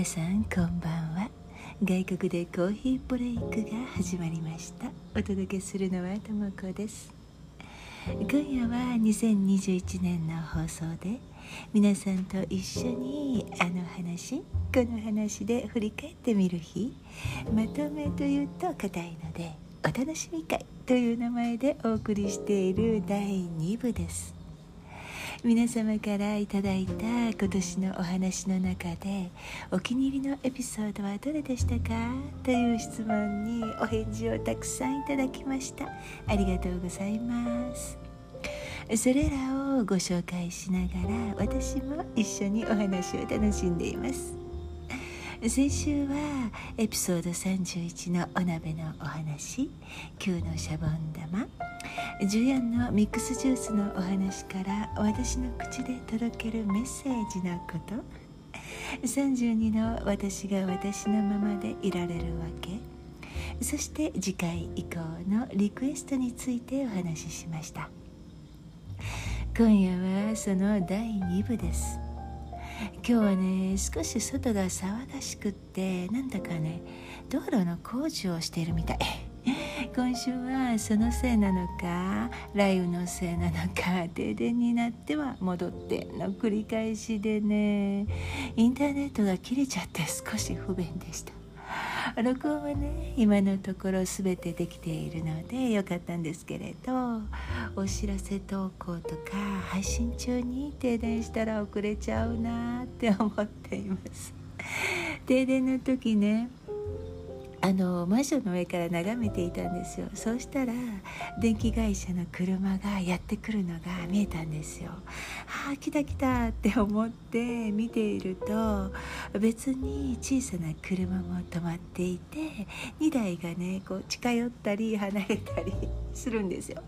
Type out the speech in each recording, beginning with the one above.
皆さんこんばんは。外国でコーヒーブレイクが始まりました。お届けするのはともこです。今夜は2021年の放送で皆さんと一緒にあの話この話で振り返ってみる日まとめというと硬いのでお楽しみ会という名前でお送りしている第2部です。皆様からいただいた今年のお話の中でお気に入りのエピソードはどれでしたか？という質問にお返事をたくさんいただきました。ありがとうございます。それらをご紹介しながら私も一緒にお話を楽しんでいます。先週はエピソード31のお鍋のお話9のシャボン玉。14のミックスジュースのお話から私の口で届けるメッセージのこと。32の私が私のままでいられるわけ。そして次回以降のリクエストについてお話ししました。今夜はその第2部です。今日はね少し外が騒がしくってなんだかね道路の工事をしているみたい。今週はそのせいなのか雷雨のせいなのか停電になっては戻っての繰り返しでね。インターネットが切れちゃって少し不便でした。録音はね今のところ全てできているのでよかったんですけれどお知らせ投稿とか配信中に停電したら遅れちゃうなって思っています。停電の時ねあのマンションの上から眺めていたんですよ。そうしたら電気会社の車がやってくるのが見えたんですよ。ああ来た来たって思って見ていると別に小さな車も止まっていて2台がねこう近寄ったり離れたり するんですよ。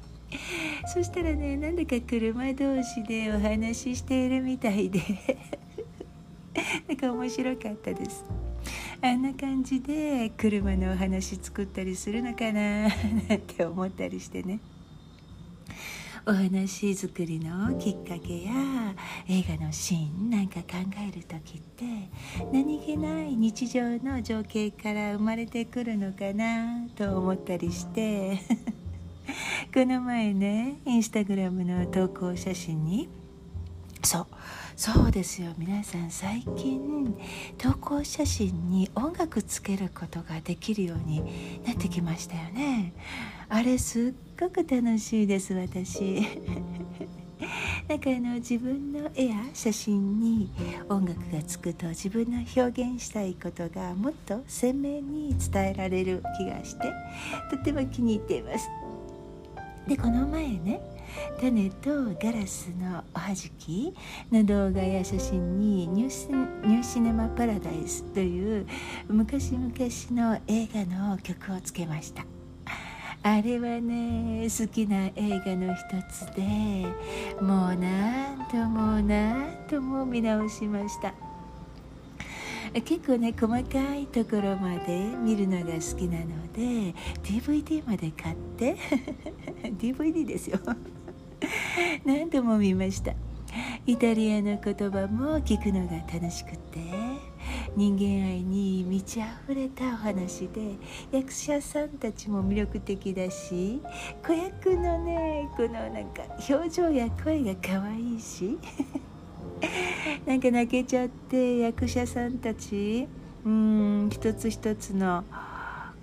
そしたらねなんだか車同士でお話ししているみたいで。なんか面白かったです。あんな感じで車のお話作ったりするのかな なんて思ったりしてね。お話作りのきっかけや映画のシーンなんか考える時って何気ない日常の情景から生まれてくるのかなと思ったりして この前ねインスタグラムの投稿写真にそう。そうですよ。皆さん最近投稿写真に音楽つけることができるようになってきましたよね。あれすっごく楽しいです私。なんかあの自分の絵や写真に音楽がつくと自分の表現したいことがもっと鮮明に伝えられる気がしてとても気に入っています。でこの前ね種とガラスのおはじき。の動画や写真にニューシネマ・パラダイスという昔々の映画の曲をつけました。あれはね好きな映画の一つでもう何度も何度も見直しました。結構ね細かいところまで見るのが好きなので DVD まで買って DVD ですよ。何度も見ました。イタリアの言葉も聞くのが楽しくて人間愛に満ち溢れたお話で役者さんたちも魅力的だし子役のねこのなんか表情や声が可愛いしなんか泣けちゃって役者さんたちうん一つ一つの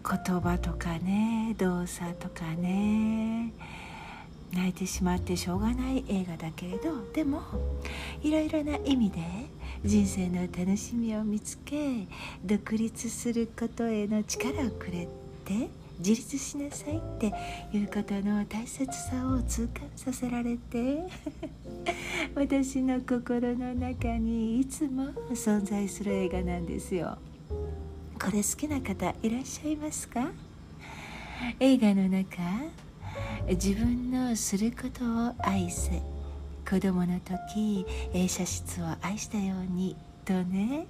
言葉とかね動作とかね泣いてしまってしょうがない映画だけれどでもいろいろな意味で人生の楽しみを見つけ独立することへの力をくれて自立しなさいっていうことの大切さを痛感させられて 私の心の中にいつも存在する映画なんですよ。これ好きな方いらっしゃいますか？映画の中自分のすることを愛せ子供の時映写室を愛したようにとね。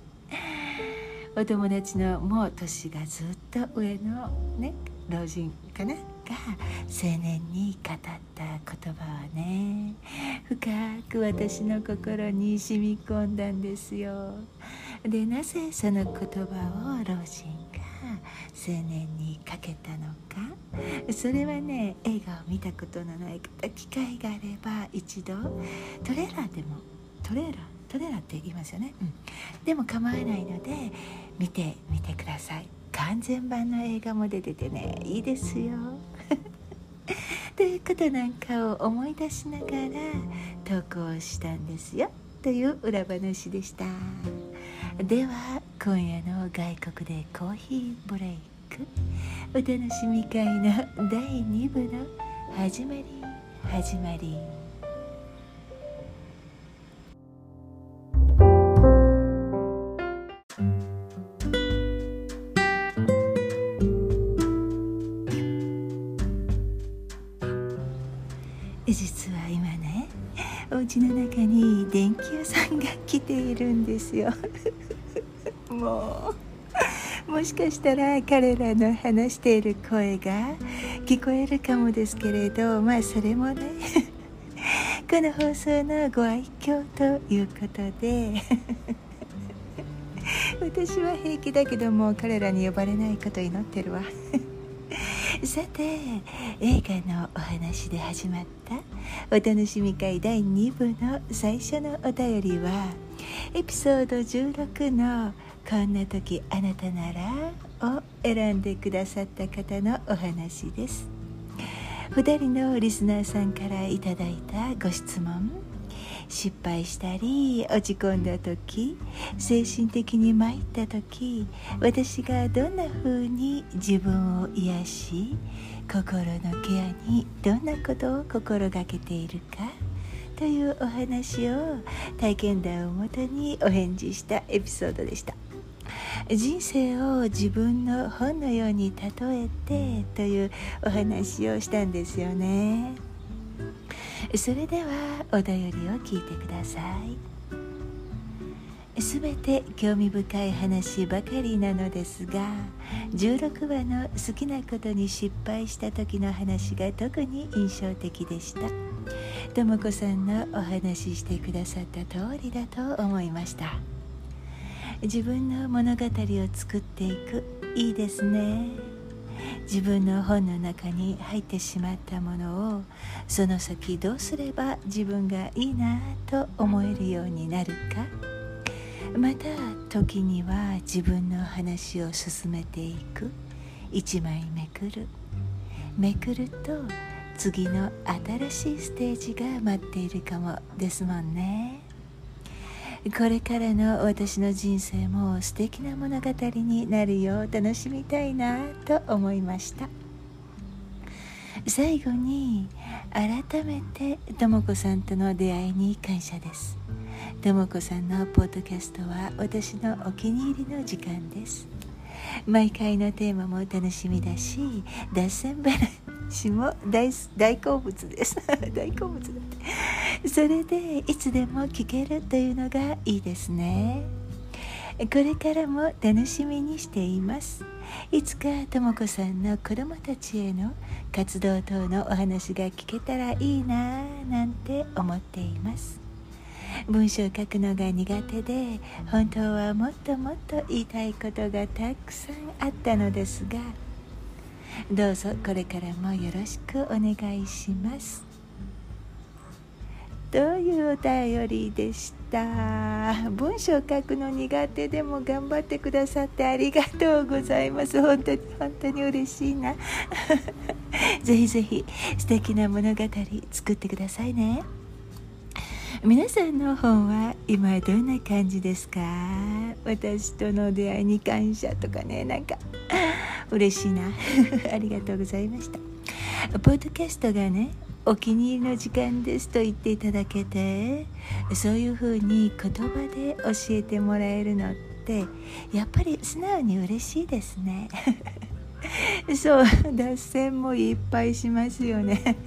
お友達のもう年がずっと上のね老人かな？が青年に語った言葉はね深く私の心に染み込んだんですよ。でなぜその言葉を老人青年にかけたのか？それはね映画を見たことのない方機会があれば一度トレーラーでもトレーラートレーラーって言いますよね、うん、でも構わないので見てみてください。完全版の映画も出ててねいいですよ。ということなんかを思い出しながら投稿したんですよ。という裏話でした。では今夜の外国でコーヒーブレイク。お楽しみ会の第2部の始まり始まり。しかしたら彼らの話している声が聞こえるかもですけれどまあそれもね この放送のご愛嬌ということで 私は平気だけども彼らに呼ばれないこと祈ってるわ。さて映画のお話で始まったお楽しみ会第2部の最初のお便りはエピソード16の「こんな時あなたなら」を選んでくださった方のお話です。2人のリスナーさんからいただいたご質問。失敗したり落ち込んだ時精神的に参った時私がどんな風に自分を癒し心のケアにどんなことを心がけているか。というお話を体験談をもとにお返事したエピソードでした。人生を自分の本のように例えてというお話をしたんですよね。それではお便りを聞いてください。すべて興味深い話ばかりなのですが16話の好きなことに失敗した時の話が特に印象的でした。とも子さんのお話ししてくださった通りだと思いました。自分の物語を作っていく。いいですね。自分の本の中に入ってしまったものをその先どうすれば自分がいいなと思えるようになるか。また時には自分の話を進めていく。一枚めくる。めくると次の新しいステージが待っているかもですもんね。これからの私の人生も素敵な物語になるよう楽しみたいなと思いました。最後に改めてとも子さんとの出会いに感謝です。とも子さんのポッドキャストは私のお気に入りの時間です。毎回のテーマも楽しみだし脱線話も大大好物です。大好物だって。それでいつでも聞けるというのがいいですね。これからも楽しみにしています。いつかとも子さんの子供たちへの活動等のお話が聞けたらいいなぁなんて思っています。文章を書くのが苦手で本当はもっともっと言いたいことがたくさんあったのですがどうぞこれからもよろしくお願いします。というお便りでした。文章を書くの苦手でも頑張ってくださってありがとうございます。本当に本当に嬉しいな。ぜひぜひ素敵な物語作ってくださいね。皆さんの本は今どんな感じですか？私との出会いに感謝とかねなんか嬉しいな。ありがとうございました。ポッドキャストがねお気に入りの時間ですと言っていただけてそういうふうに言葉で教えてもらえるのってやっぱり素直に嬉しいですね。そう脱線もいっぱいしますよね。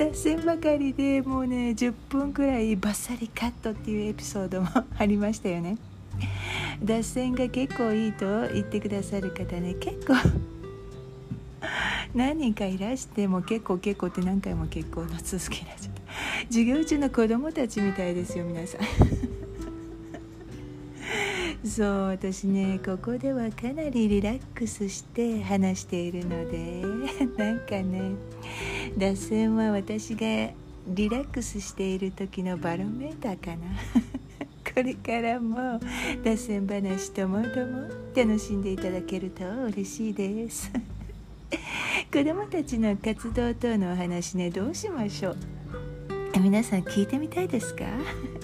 脱線ばかりでもうね10分くらいバッサリカットっていうエピソードもありましたよね。脱線が結構いいと言ってくださる方ね結構。何人かいらしても結構結構って何回も結構の続きになっちゃった。授業中の子供たちみたいですよ皆さん。そう私ねここではかなりリラックスして話しているのでなんかね脱線は私がリラックスしている時のバロメーターかな。これからも脱線話ともども楽しんでいただけると嬉しいです。子供たちの活動等のお話ねどうしましょう。皆さん聞いてみたいですか？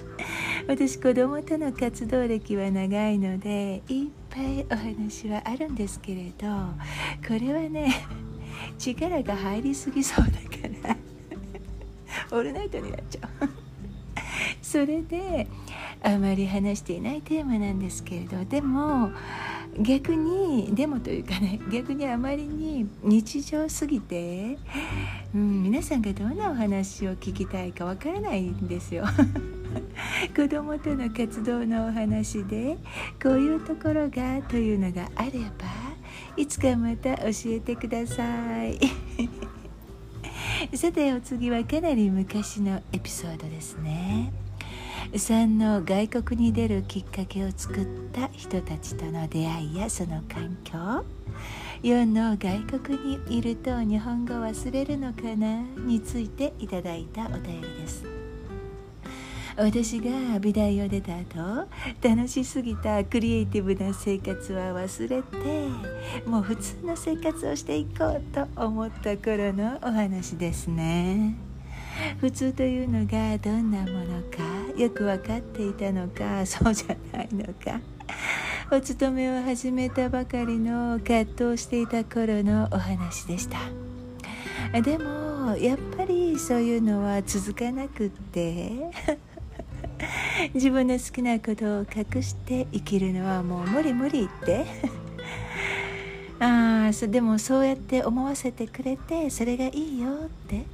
私子供との活動歴は長いのでいっぱいお話はあるんですけれどこれはね力が入りすぎそうだからオールナイトになっちゃうそれであまり話していないテーマなんですけれどでも逆にでもというかね逆にあまりに日常すぎて、うん、皆さんがどんなお話を聞きたいかわからないんですよ。子供との活動のお話でこういうところがというのがあればいつかまた教えてください。さてお次はかなり昔のエピソードですね。3の外国に出るきっかけを作った人たちとの出会いやその環境。4の外国にいると日本語忘れるのかな？についていただいたお便りです。私が美大を出た後楽しすぎたクリエイティブな生活は忘れてもう普通の生活をしていこうと思った頃のお話ですね。普通というのがどんなものかよく分かっていたのかそうじゃないのか。お勤めを始めたばかりの葛藤していた頃のお話でした。でもやっぱりそういうのは続かなくって自分の好きなことを隠して生きるのはもう無理無理って。ああでもそうやって思わせてくれてそれがいいよって。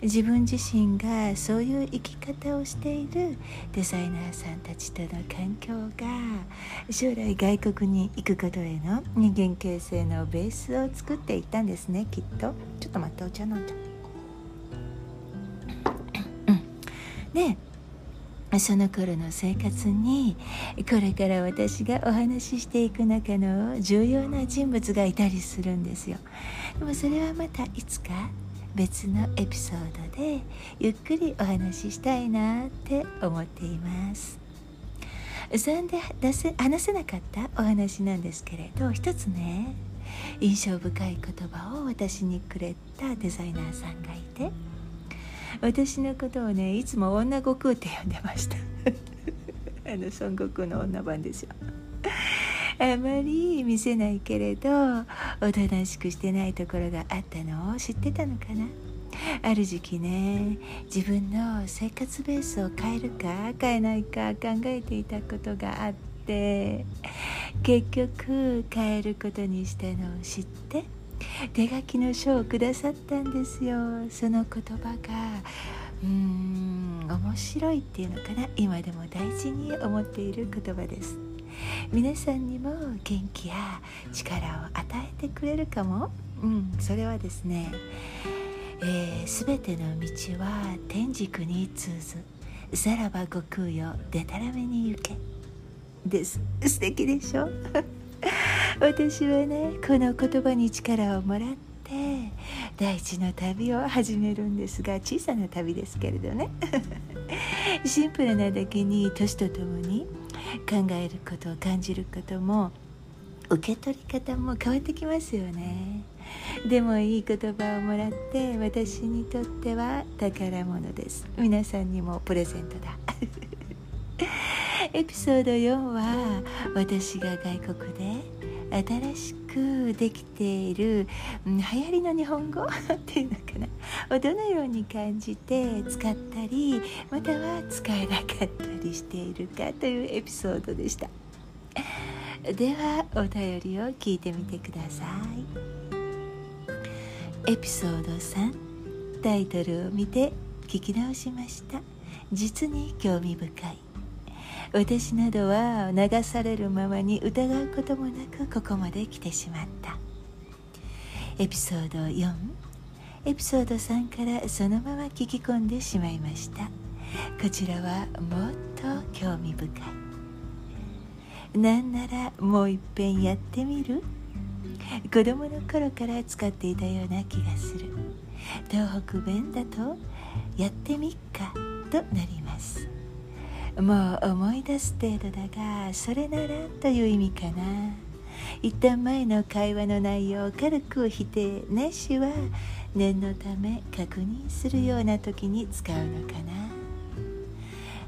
自分自身がそういう生き方をしているデザイナーさんたちとの環境が将来外国に行くことへの人間形成のベースを作っていったんですねきっと。ちょっと待ってお茶飲んじゃう。でその頃の生活にこれから私がお話ししていく中の重要な人物がいたりするんですよ。でもそれはまたいつか別のエピソードでゆっくりお話ししたいなって思っています。3で出せ話せなかったお話なんですけれど一つね印象深い言葉を私にくれたデザイナーさんがいて私のことをねいつも女悟空って呼んでました。あの孫悟空の女版ですよ。あまり見せないけれどおとなしくしてないところがあったのを知ってたのかな。ある時期ね自分の生活ベースを変えるか変えないか考えていたことがあって結局変えることにしたのを知って手書きの書をくださったんですよ。その言葉がうーん面白いっていうのかな。今でも大事に思っている言葉です。皆さんにも元気や力を与えてくれるかも、うん、それはですね、えー、全ての道は天竺に通ずさらば悟空よでたらめに行け。です。素敵でしょ？私はねこの言葉に力をもらって大地の旅を始めるんですが小さな旅ですけれどね。シンプルなだけに年とともに考えることを感じることも受け取り方も変わってきますよね。でもいい言葉をもらって私にとっては宝物です。皆さんにもプレゼントだ。エピソード4は私が外国で新しくできている、うん、流行りの日本語 っていうのかな。をどのように感じて使ったりまたは使えなかったりしているかというエピソードでした。ではお便りを聞いてみてください。エピソード3タイトルを見て聞き直しました。実に興味深い。私などは流されるままに疑うこともなくここまで来てしまった。エピソード4エピソード3からそのまま聞き込んでしまいました。こちらはもっと興味深い。なんならもういっぺんやってみる？子供の頃から使っていたような気がする。東北弁だとやってみっかとなります。もう思い出す程度だがそれならという意味かな。一旦前の会話の内容を軽く否定なしは念のため確認するような時に使うのか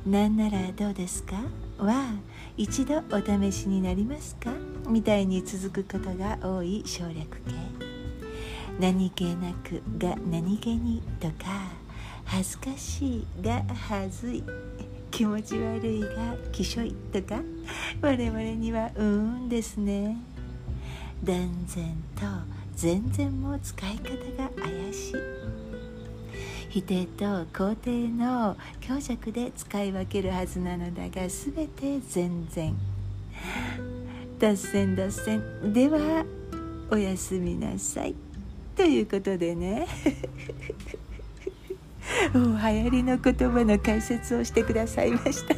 な。なんならどうですか？は一度お試しになりますか？みたいに続くことが多い省略形。何気なくが何気にとか恥ずかしいがはずい気持ち悪いがきしょいとか？我々にはうーんですね。断然と全然も使い方が怪しい。否定と肯定の強弱で使い分けるはずなのだが全て全然。脱線脱線。ではおやすみなさい。ということでね。もう流行りの言葉の解説をしてくださいました。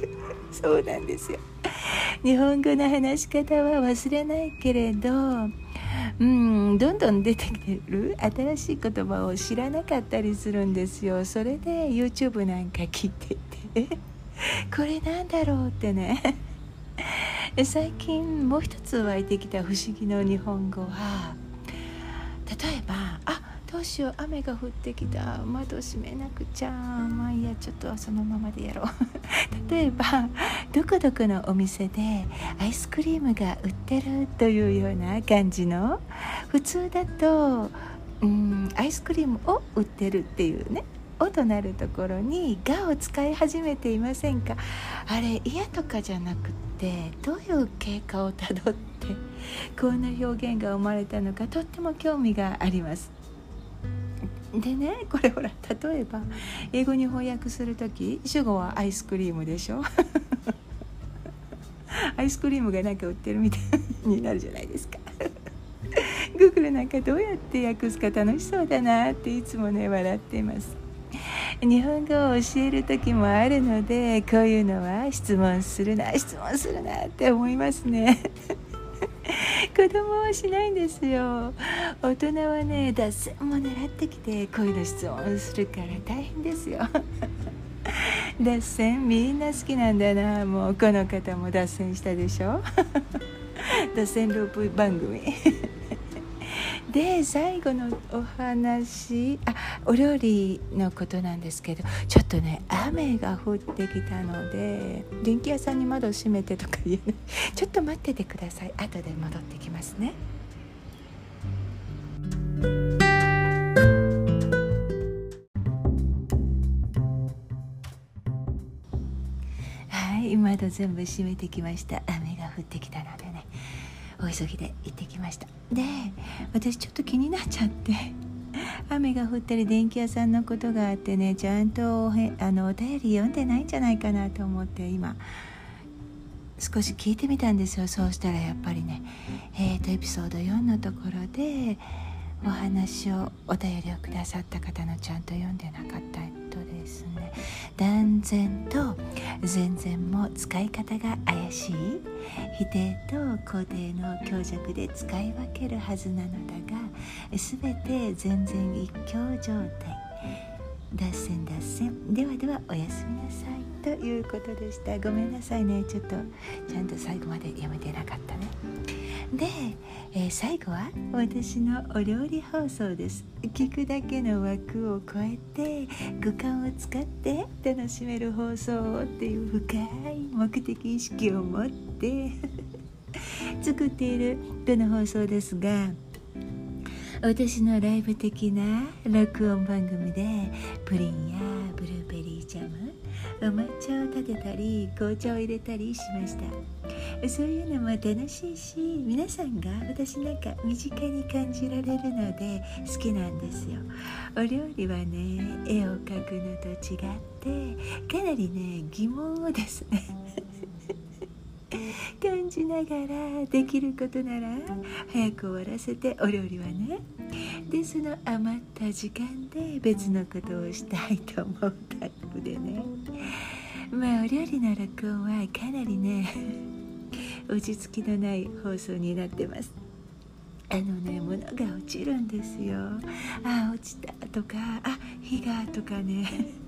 そうなんですよ。日本語の話し方は忘れないけれどうんどんどん出てきてる新しい言葉を知らなかったりするんですよ。それで YouTube なんか聞いてて これなんだろうってね。最近もう一つ湧いてきた不思議の日本語は例えばうしよう。雨が降ってきた。窓閉めなくちゃ。まあいいやちょっとそのままでやろう。例えばどこどこのお店でアイスクリームが売ってるというような感じの普通だとうんアイスクリームを売ってるっていうね「お」となるところに「が」を使い始めていませんか？あれ嫌とかじゃなくってどういう経過をたどってこんな表現が生まれたのかとっても興味があります でねこれほら例えば英語に翻訳する時主語はアイスクリームでしょ？アイスクリームがなんか売ってるみたいになるじゃないですか。Google なんかどうやって訳すか楽しそうだなっていつもね笑っています。日本語を教える時もあるのでこういうのは質問するな質問するなって思いますね。子供はしないんですよ。大人はね脱線も狙ってきてこういうの質問するから大変ですよ。脱線みんな好きなんだな。もうこの方も脱線したでしょ。脱線ループ番組で最後のお話あお料理のことなんですけどちょっとね雨が降ってきたので電気屋さんに窓閉めてとか言えない。ちょっと待っててください。後で戻ってきますね。はい窓全部閉めてきました。雨が降ってきたのでね。お急ぎで行ってきました。で私ちょっと気になっちゃって 雨が降ったり電気屋さんのことがあってねちゃんとおへあのお便り読んでないんじゃないかなと思って今少し聞いてみたんですよ。そうしたらやっぱりねえーとエピソード4のところでお話をお便りをくださった方のちゃんと読んでなかったとですね。断然と全然も使い方が怪しい。否定と肯定の強弱で使い分けるはずなのだが全て全然一強状態。脱線脱線。ではではおやすみなさい。ということでした。ごめんなさいね。ちょっとちゃんと最後まで読めてなかったね。で、えー、最後は私のお料理放送です。聞くだけの枠を超えて五感を使って楽しめる放送をっていう深い目的意識を持って 作っているこの放送ですが私のライブ的な録音番組でプリンやブルーベリージャムお抹茶を立てたり紅茶を入れたりしました。そういうのも楽しいし皆さんが私なんか身近に感じられるので好きなんですよ。お料理はね絵を描くのと違ってかなりね疑問をですね感じながらできることなら早く終わらせてお料理はね。でその余った時間で別のことをしたいと思うタイプでね。まあお料理の録音はかなりね 落ち着きのない放送になってます。あのね物が落ちるんですよ。あ落ちたとかあ火がとかね。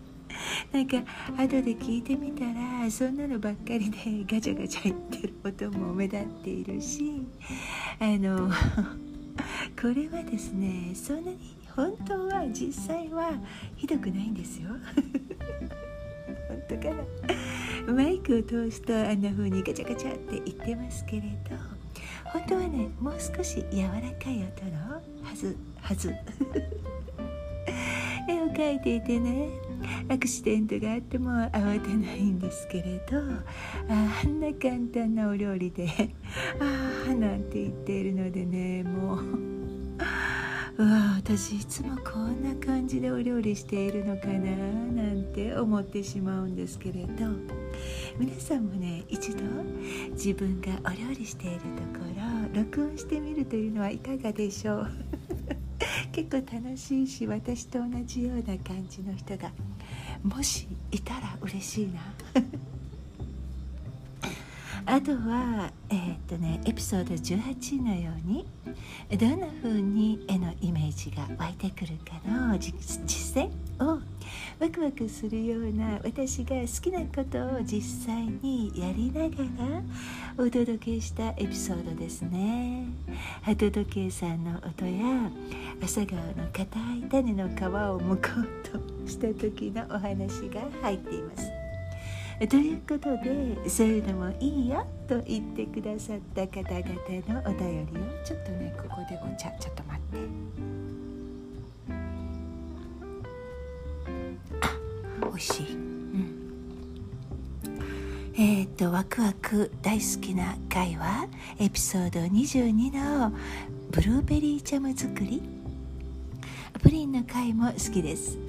なんか後で聞いてみたらそんなのばっかりで ガチャガチャ言ってる音も目立っているしあの これはですねそんなに本当は実際はひどくないんですよ。本当かな。マイクを通すとあんな風にガチャガチャって言ってますけれど本当はねもう少し柔らかい音のはずはず。絵を描いていてねアクシデントがあっても慌てないんですけれどあんな簡単なお料理で「ああ」なんて言っているのでねもう。うわ私いつもこんな感じでお料理しているのかななんて思ってしまうんですけれど皆さんもね一度自分がお料理しているところ録音してみるというのはいかがでしょう？結構楽しいし私と同じような感じの人がもしいたら嬉しいな。あとはえー、っとねエピソード18のようにどんな風に絵のイメージが湧いてくるかの実践をワクワクするような私が好きなことを実際にやりながらお届けしたエピソードですね。鳩時計さんの音や朝顔の硬い種の皮を剥こうとした時のお話が入っています。ということでそういうのもいいよと言ってくださった方々のお便りをちょっとねここでお茶ちょっと待って。あ美味しい。うん。えっ、とワクワク大好きな回はエピソード22のブルーベリージャム作り。プリンの回も好きです。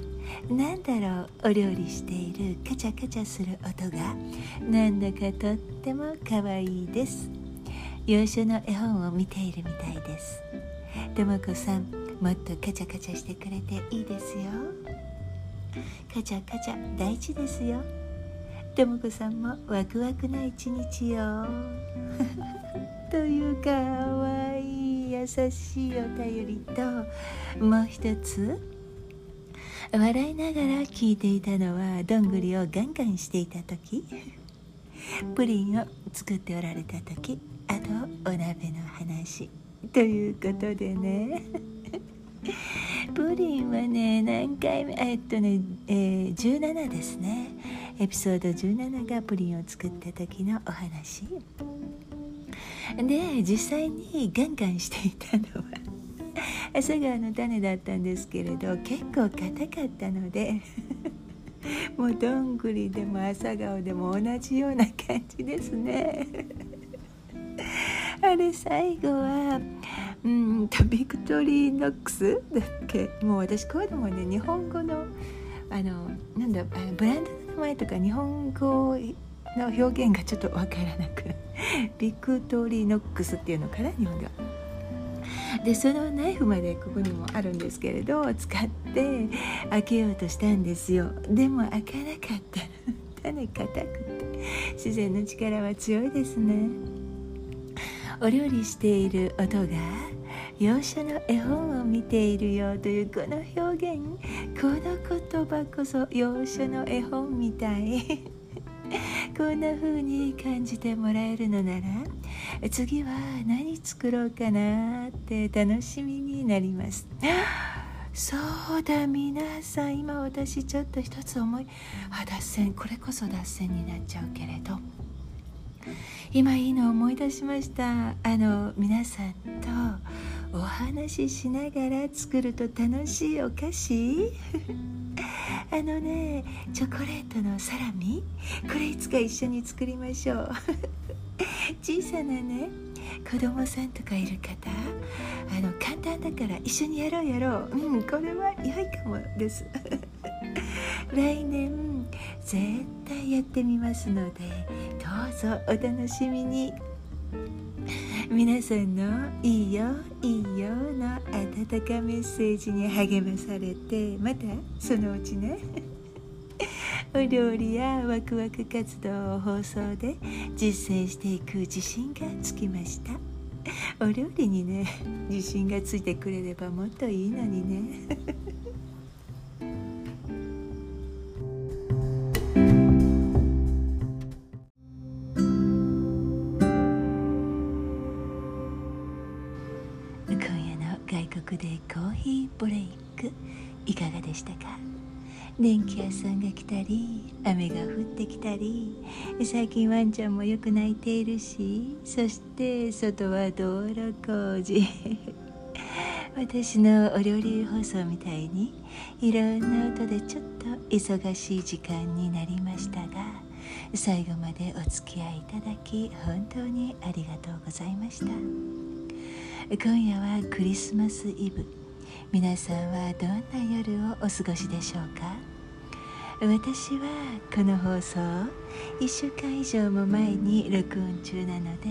なんだろうお料理しているカチャカチャする音が。なんだかとっても可愛いです。洋書の絵本を見ているみたいです。ともこさんもっとカチャカチャしてくれていいですよ。カチャカチャ大事ですよ。ともこさんもワクワクな一日よ というかわいい優しいお便りともう一つ。笑いながら聞いていたのはどんぐりをガンガンしていた時プリンを作っておられた時あとお鍋の話ということでね。プリンはね何回目えっとね、えー、17ですね。エピソード17がプリンを作った時のお話。で実際にガンガンしていたのは朝顔の種だったんですけれど結構硬かったので もうどんぐりでも朝顔でも同じような感じですね あれ最後はうんとビクトリーノックスだっけ？もう私こういうのもね日本語のあのなんだブランドの名前とか日本語の表現がちょっとわからなくビクトリーノックスっていうのかな日本では。でそのナイフまでここにもあるんですけれど使って開けようとしたんですよ。でも開かなかった。種硬くて自然の力は強いですね。お料理している音が洋書の絵本を見ているよというこの表現この言葉こそ洋書の絵本みたい。こんな風に感じてもらえるのなら次は何作ろうかなって楽しみになります。そうだ皆さん今私ちょっと一つ思いあ脱線これこそ脱線になっちゃうけれど。今いいの思い出しました。あの皆さんとお話ししながら作ると楽しいお菓子？あのねチョコレートのサラミ？これいつか一緒に作りましょう。小さなね子供さんとかいる方？あの簡単だから一緒にやろうやろう。うんこれは良いかもです。来年絶対やってみますのでどうぞお楽しみに。皆さんの「いいよいいよ」の温かメッセージに励まされてまたそのうちね お料理やワクワク活動を放送で実践していく自信がつきました。お料理にね自信がついてくれればもっといいのにね。いかがでしたか？電気屋さんが来たり雨が降ってきたり最近ワンちゃんもよく泣いているしそして外は道路工事。私のお料理放送みたいにいろんな音でちょっと忙しい時間になりましたが最後までお付き合いいただき本当にありがとうございました。今夜はクリスマスイブ。皆さんはどんな夜をお過ごしでしょうか？私はこの放送1週間以上も前に録音中なので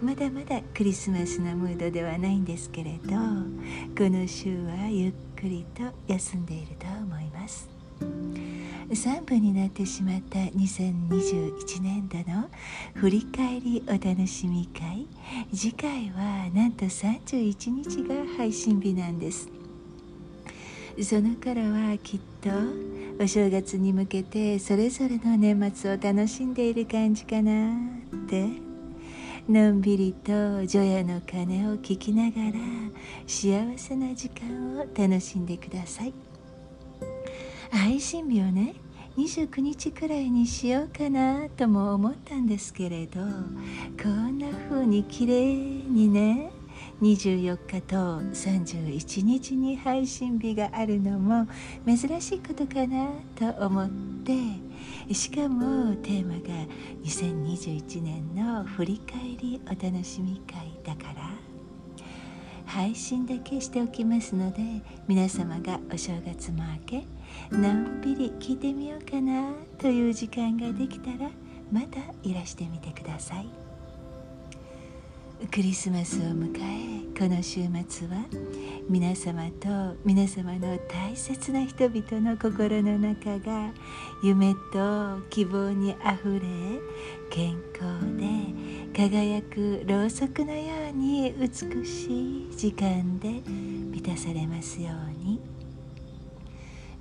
まだまだクリスマスのムードではないんですけれどこの週はゆっくりと休んでいると思います。3部になってしまった2021年度の振り返りお楽しみ会次回はなんと31日が配信日なんです。その頃はきっとお正月に向けてそれぞれの年末を楽しんでいる感じかなって。のんびりと除夜の鐘を聞きながら幸せな時間を楽しんでください。配信日をね29日くらいにしようかなとも思ったんですけれどこんな風に綺麗にね24日と31日に配信日があるのも珍しいことかなと思ってしかもテーマが2021年の振り返りお楽しみ会だから。配信だけしておきますので皆様がお正月も明けのんびり聞いてみようかなという時間ができたらまたいらしてみてください。クリスマスを迎えこの週末は皆様と皆様の大切な人々の心の中が夢と希望にあふれ健康で輝くろうそくのように美しい時間で満たされますように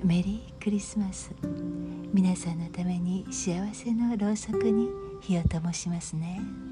メリークリスマス皆さんのために幸せのろうそくに火を灯しますね。